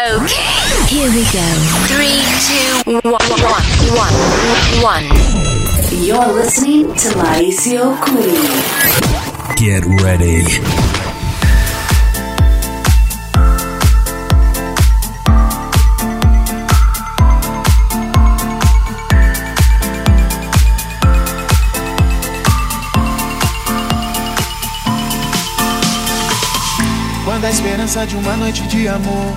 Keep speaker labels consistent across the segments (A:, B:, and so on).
A: Okay, here we go. Three, two, one, one, one, one.
B: You're listening to Mauricio Curi.
C: Get ready.
D: Quando a esperança de uma noite de amor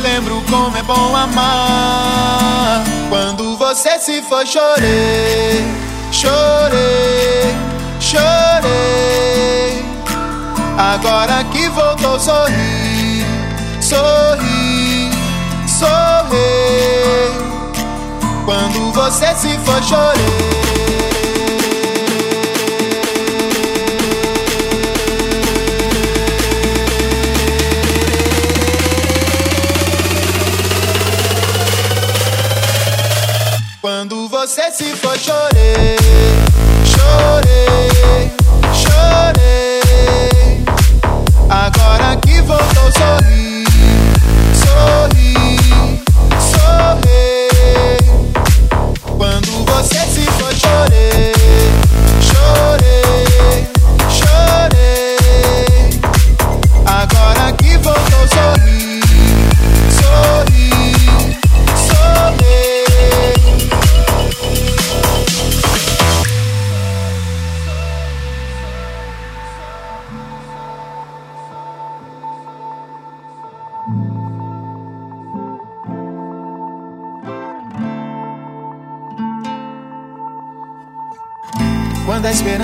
D: lembro como é bom amar. Quando você se foi, chorei, chorei, chorei. Agora que voltou, sorri, sorri, sorri. Quando você se foi, chorei. Você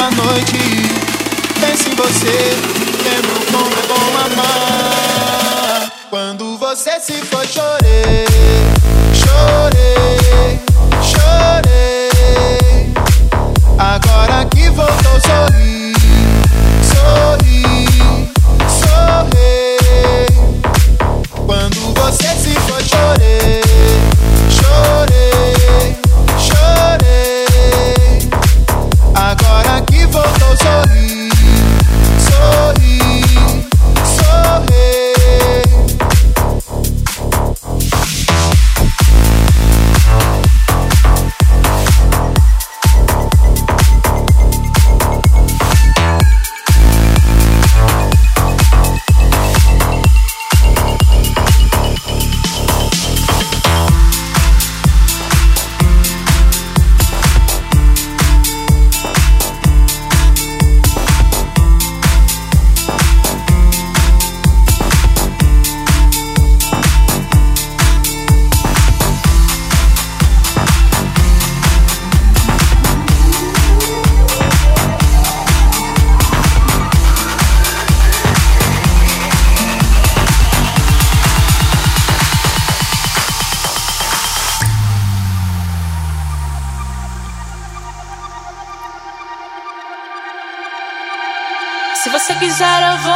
D: Sinto a noite, penso em você, lembro como é bom amar. Quando você se foi, chorei, chorei, chorei. Agora que voltou, sorri,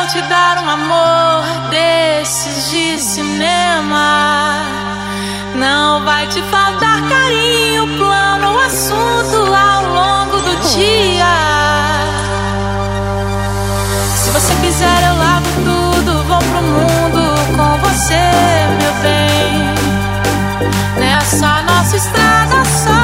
E: vou te dar um amor desses de cinema. Não vai te faltar carinho, plano, assunto ao longo do dia. Se você quiser, eu largo tudo, vou pro mundo com você, meu bem. Nessa nossa estrada só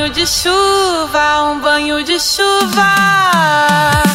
E: banho de chuva, um banho de chuva.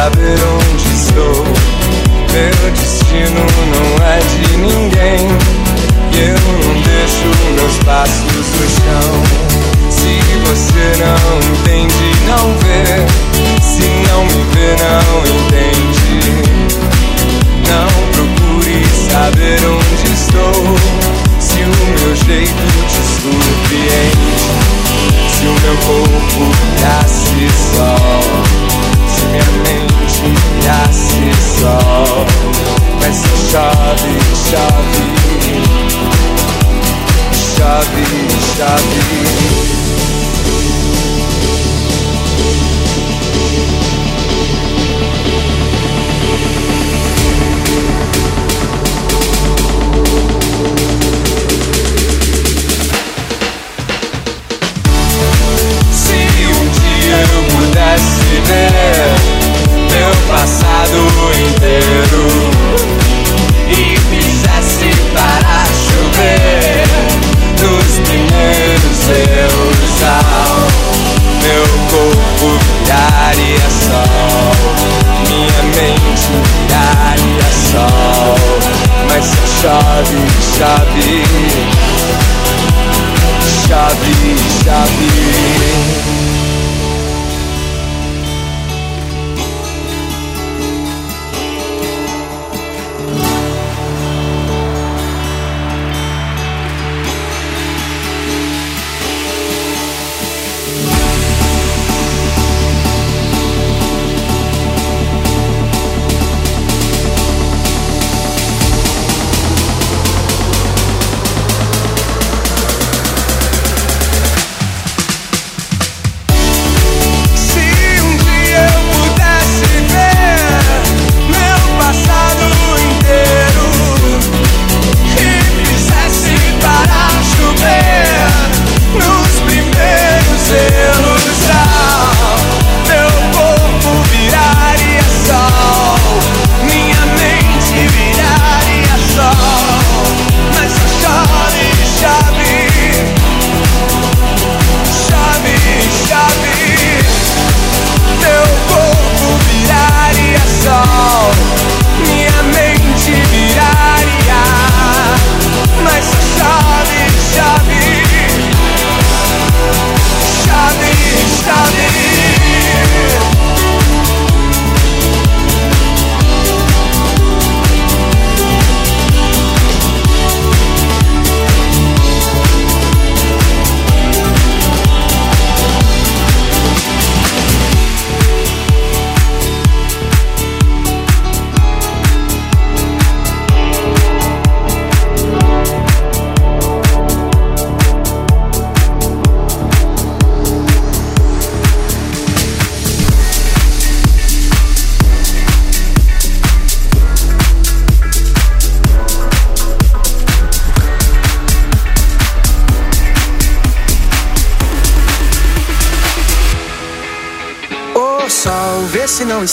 F: Saber onde estou. Meu destino não é de ninguém. E eu não deixo meus passos no chão. Se você não entende, não vê. Se não me vê, não entende. Não procure saber onde estou. Se o meu jeito te surpreende. Se o meu corpo virasse sol. Se minha mente Chove, chove. Chove, chove. Se um dia pudesse ver meu passado inteiro chave, chave,
G: chave.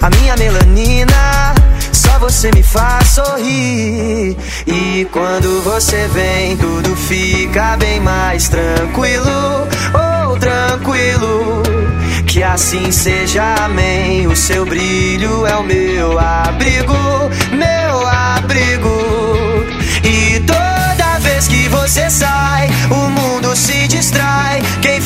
G: A minha melanina. Só você me faz sorrir. E quando você vem, tudo fica bem mais tranquilo. Oh, tranquilo. Que assim seja, amém. O seu brilho é o meu abrigo, meu abrigo. E toda vez que você sai, o mundo se distrai. Quem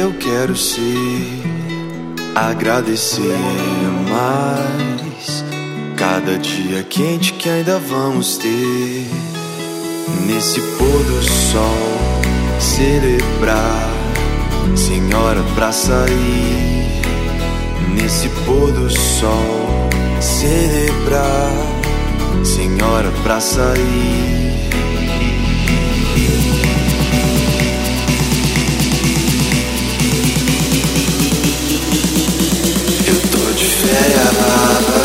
H: eu quero ser, agradecer mais cada dia quente que ainda vamos ter. Nesse pôr do sol, celebrar, senhora pra sair. Nesse pôr do sol, celebrar, senhora pra sair. Tô de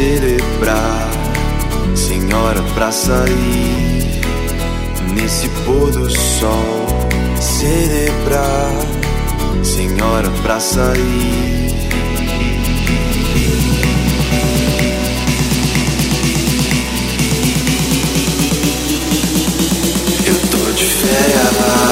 H: celebrar, senhora pra sair. Nesse pôr do sol, celebrar, senhora pra sair. Eu tô de férias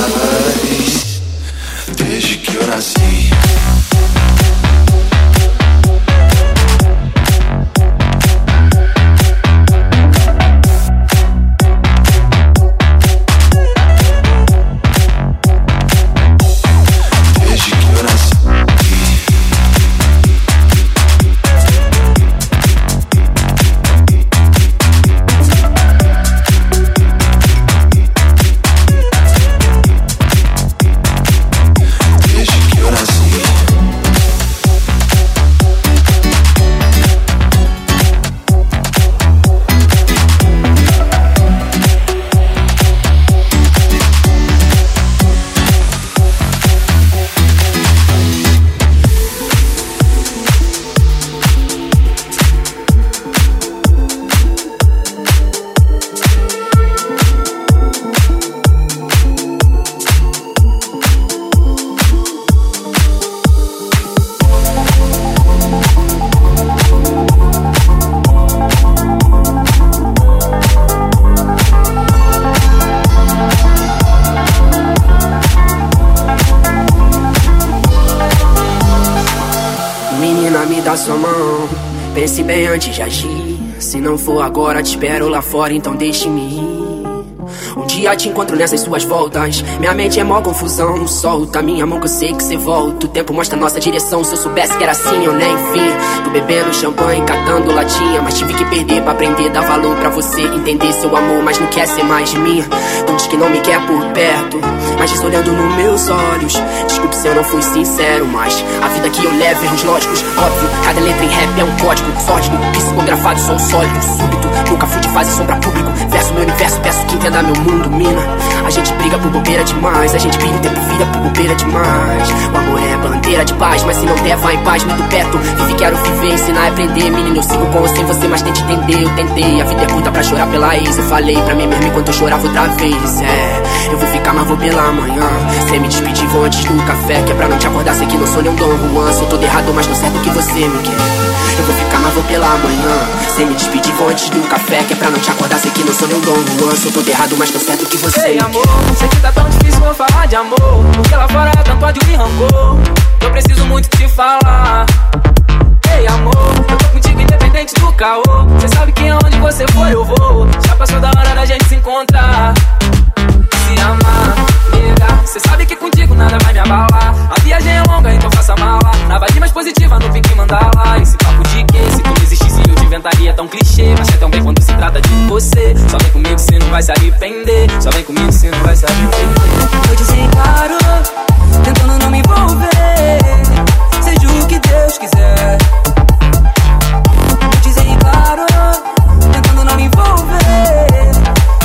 I: mão. Pense bem antes de agir. Se não for agora, te espero lá fora, então deixe-me ir. Dia te encontro nessas suas voltas. Minha mente é mó confusão. Solta minha mão que eu sei que cê volta. O tempo mostra nossa direção. Se eu soubesse que era assim, eu nem vi. Tô bebendo champanhe, catando latinha. Mas tive que perder pra aprender. Dar valor pra você entender seu amor, mas não quer ser mais de mim. Não diz que não me quer por perto. Mas diz olhando nos meus olhos. Desculpe se eu não fui sincero, mas a vida que eu levo, erros lógicos. Óbvio, cada letra em rap é um código sórdido. Psicografado, sou sólido, súbito. Nunca fui de fase sombra público. Verso meu universo, peço que entenda meu mundo, A gente briga por bobeira demais. A gente briga o tempo vira por bobeira demais. O amor é bandeira de paz, mas se não der, vai em paz, muito perto. Vive, quero viver, ensinar e aprender. Menino, eu sigo com sem você, mas tente entender. Eu tentei, a vida é curta pra chorar pela ex. Eu falei pra mim mesmo enquanto eu chorava outra vez. É, eu vou ficar, mas vou pela manhã. Sem me despedir, vou antes do café. Que é pra não te acordar, sei que não sou nem um Dom Juan. Sou todo errado, mas tô certo que você me quer. Eu vou ficar, mas vou pela manhã. Sem me despedir, vou antes do café. Que é pra não te acordar, sei que não sou nem um Dom Juan. Sou todo errado, mas tô certo que você
J: Ei, amor, sei que tá tão difícil eu falar de amor. Porque lá fora é tanto ódio e rancor. Eu preciso muito te falar. Ei, amor, eu tô contigo independente do caô. Cê sabe que aonde você for eu vou. Já passou da hora da gente se encontrar. Se amar, nega. Cê sabe que contigo nada vai me abalar. Viagem é longa, então faça mala. Na vibe mais positiva, no pique mandala. Esse papo de que se tu existisse eu te inventaria tão clichê. Mas é tão bem quando se trata de você. Só vem comigo, cê não vai se arrepender. Só vem comigo, cê não vai se arrepender.
K: Eu desencaro, tentando não me envolver. Seja o que Deus quiser. Eu desencaro, tentando não me envolver.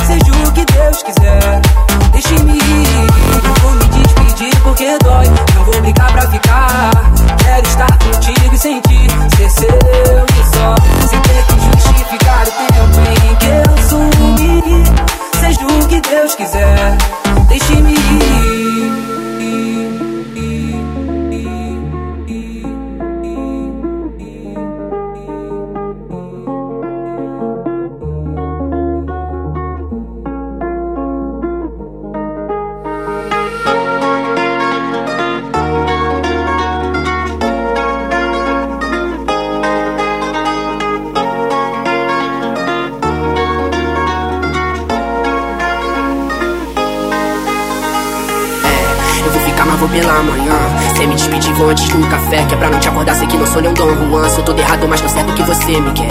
K: Seja o que Deus quiser. Ficar. Quero estar contigo e sentir ser seu e só. Sem ter que justificar o tempo em que eu sumi. Seja o que Deus quiser. Deixe-me ir.
I: pela manhã. Sem me despedir, vou antes de um café. Que é pra não te acordar, sei que não sou nem um Dom Juan. Sou errado, mas tô certo que você me quer.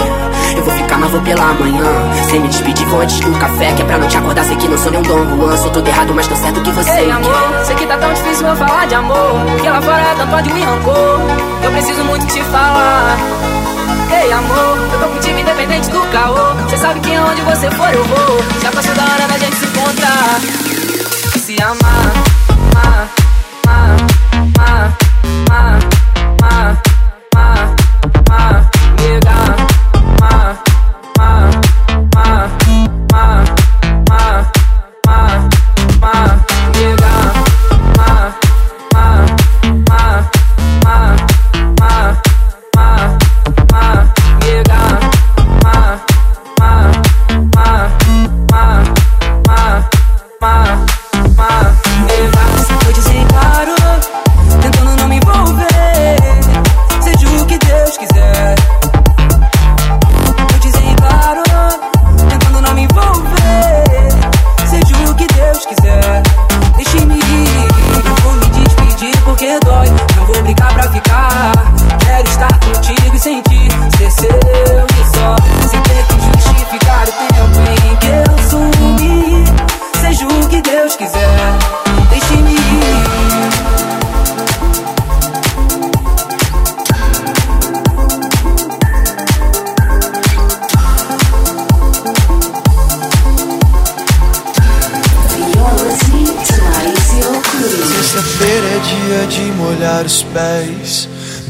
I: Eu vou ficar, mas vou pela manhã. Sem me despedir, vou antes de um café. Que é pra não te acordar, sei que não sou nem um Dom Juan. Sou errado, mas tô certo que você
J: Ei,
I: me
J: amor,
I: quer.
J: Sei que tá tão difícil eu falar de amor. Que lá fora tanto ódio e rancor. Eu preciso muito te falar. Ei, amor, eu tô contigo independente do caô. Cê sabe que onde você for eu vou. Já passou da hora da gente se encontrar. E se amar.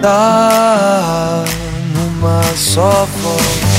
H: tá numa só voz.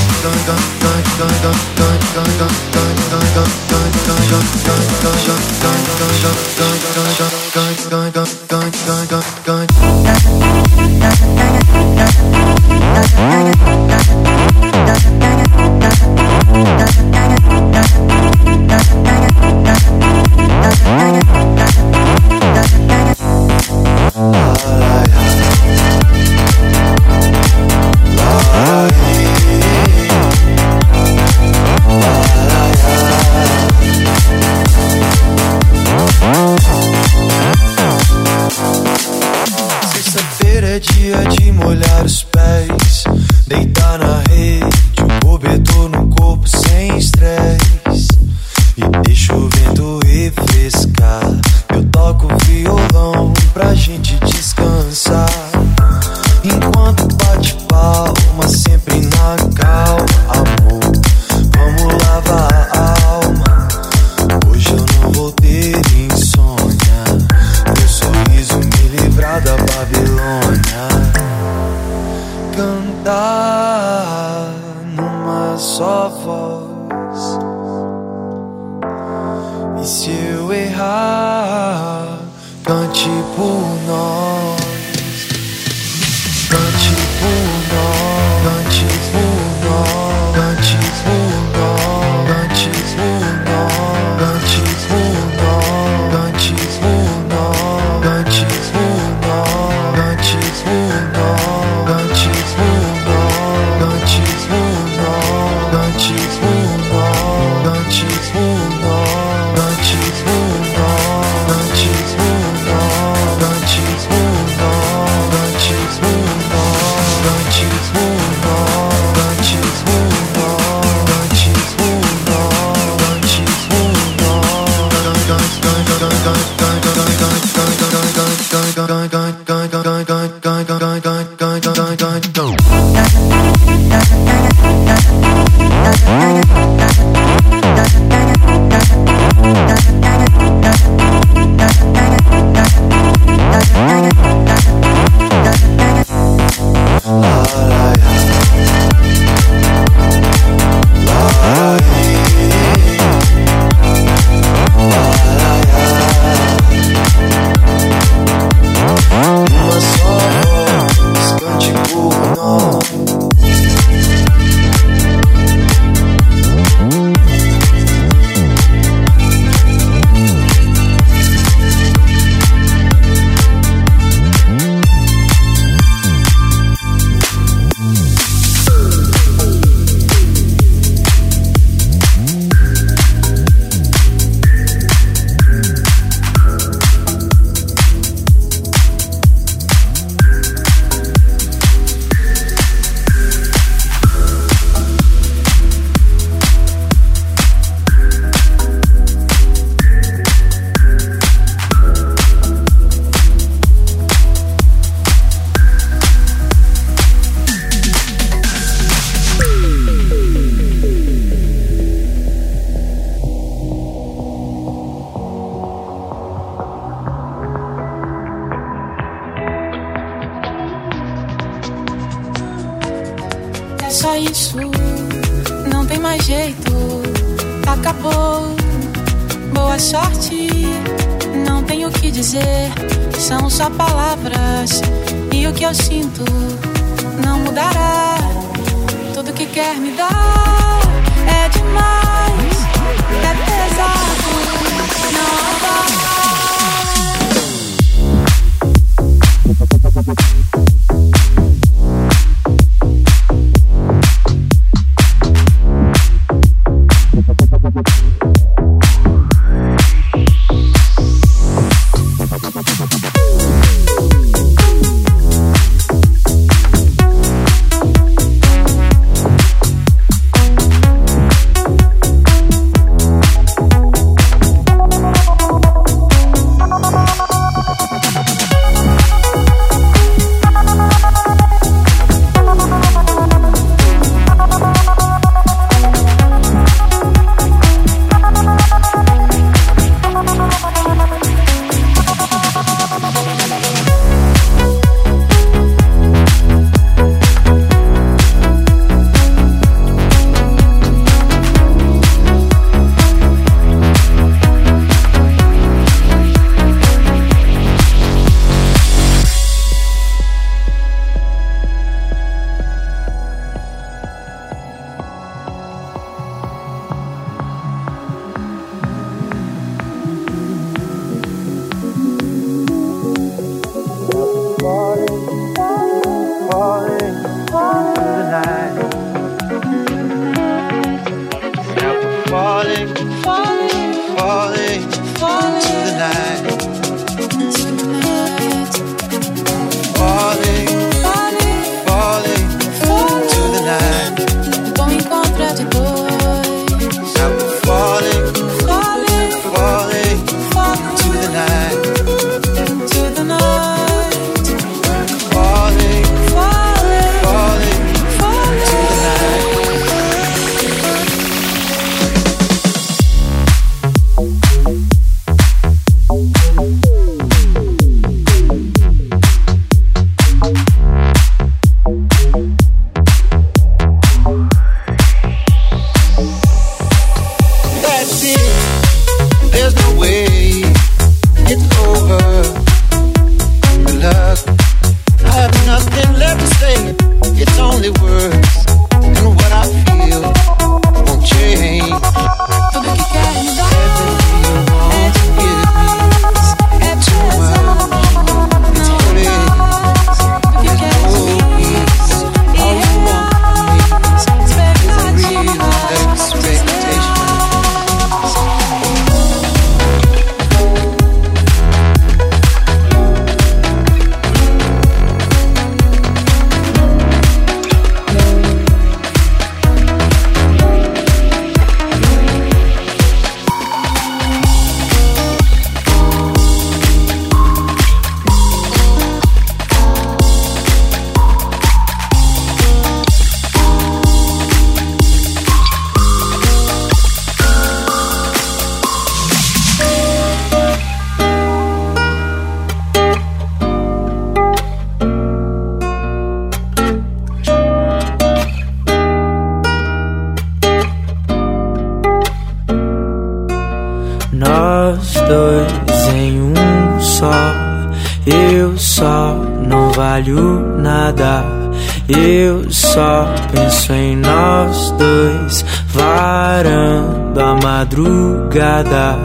L: Madrugada,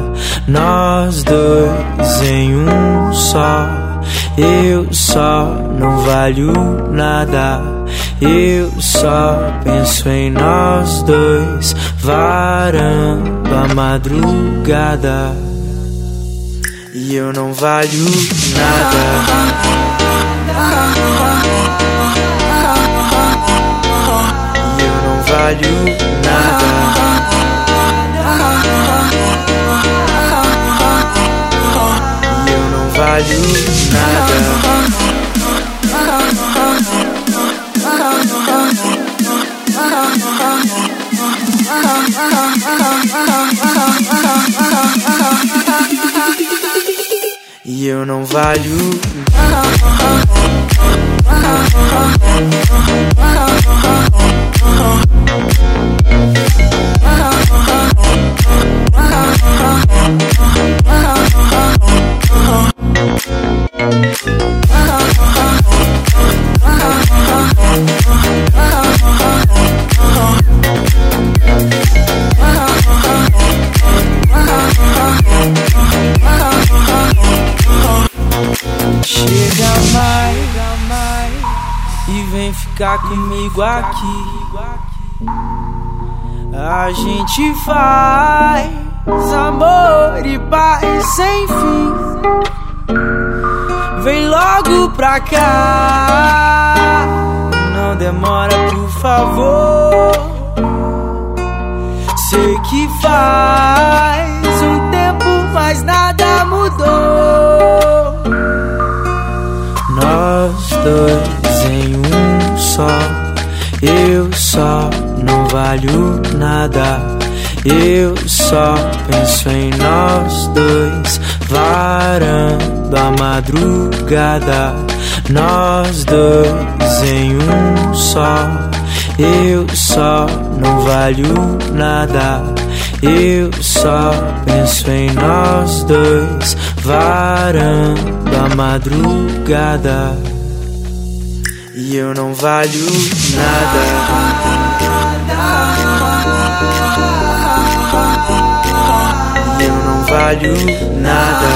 L: nós dois em um só. Eu só não valho nada. Eu só penso em nós dois, varando a madrugada. E eu não valho nada. E eu não valho nada. Valho nada. E eu não valho. Ficar comigo aqui. A gente faz amor e paz sem fim. Vem logo pra cá, não demora, por favor. Sei que faz um tempo, mas nada mudou. Valho nada. Eu só penso em nós dois, varando a madrugada. Nós dois em um só. Eu só não valho nada. Eu só penso em nós dois, varando a madrugada. E eu não valho nada. Valho nada.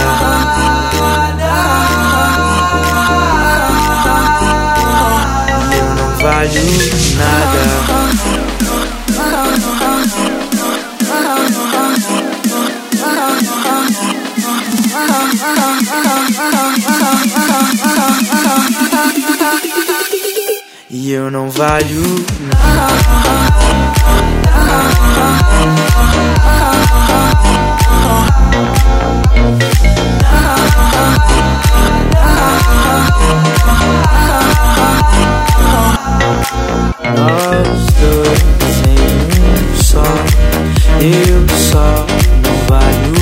L: Eu não valho nada. E eu não valho Nós dois em um só. Eu só não valho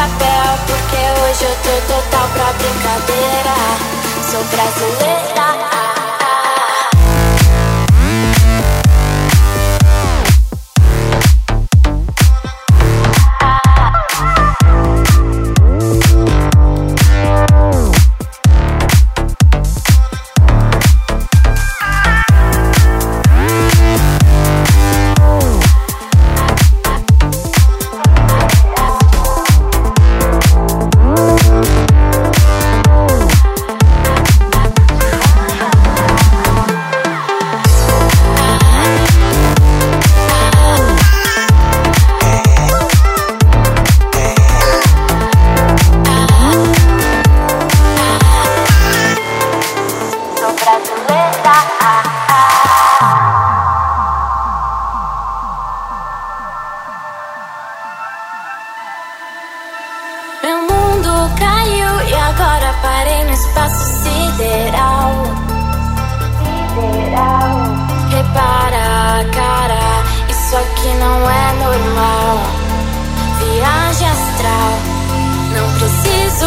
M: papel, porque hoje eu tô total pra brincadeira. Sou brasileira.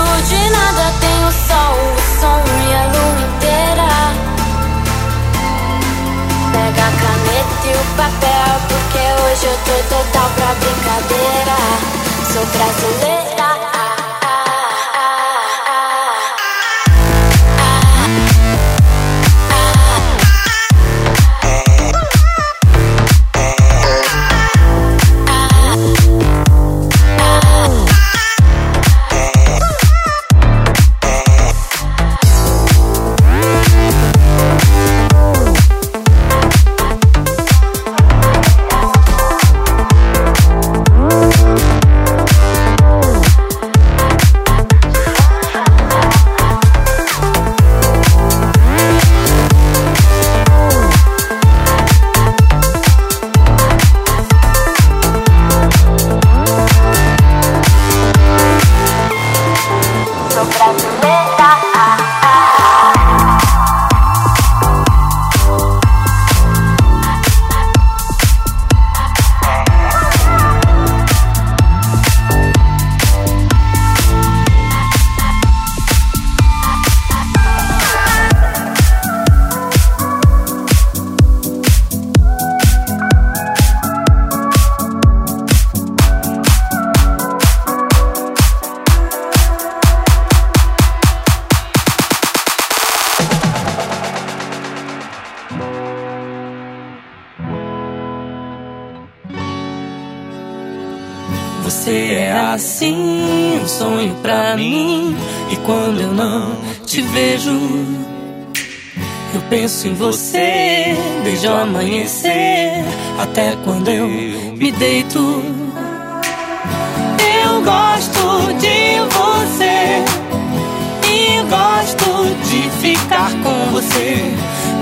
M: De nada, tenho sol, o som e a lua inteira. Pega a caneta e o papel, porque hoje eu tô total pra brincadeira. Sou brasileira.
N: Vejo, eu penso em você desde o amanhecer até quando eu me deito. Eu gosto de você e gosto de ficar com você.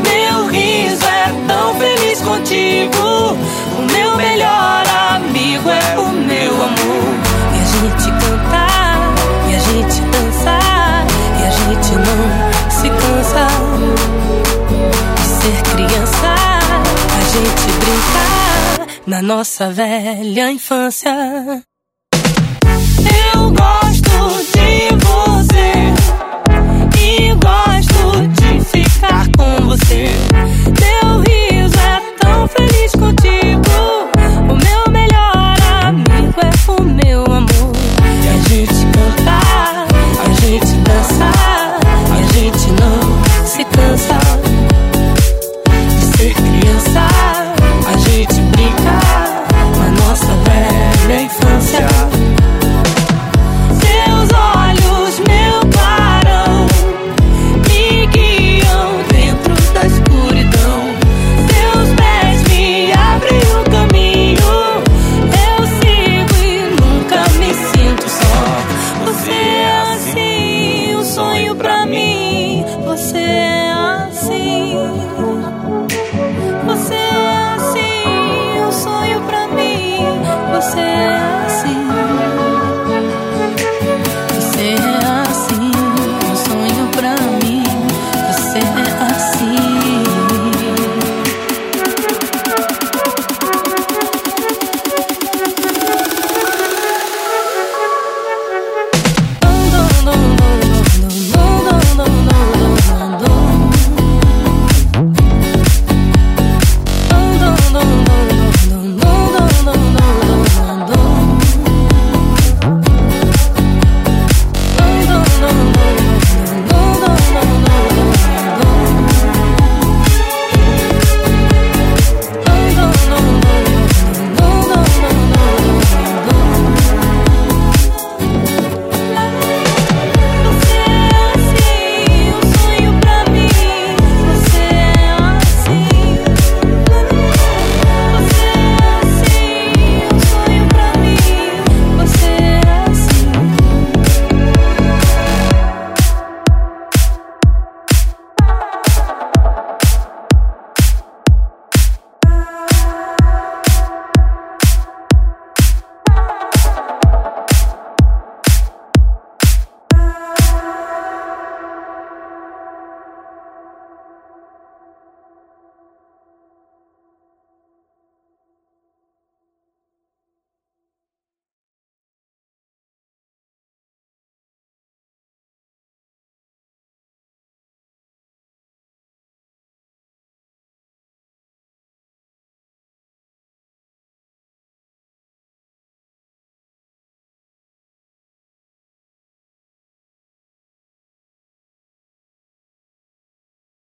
N: Meu riso é tão feliz contigo. O meu melhor amigo é o meu amor. E a gente gente não se cansa de ser criança. A gente brincar na nossa velha infância. Eu gosto de você e gosto de ficar com você.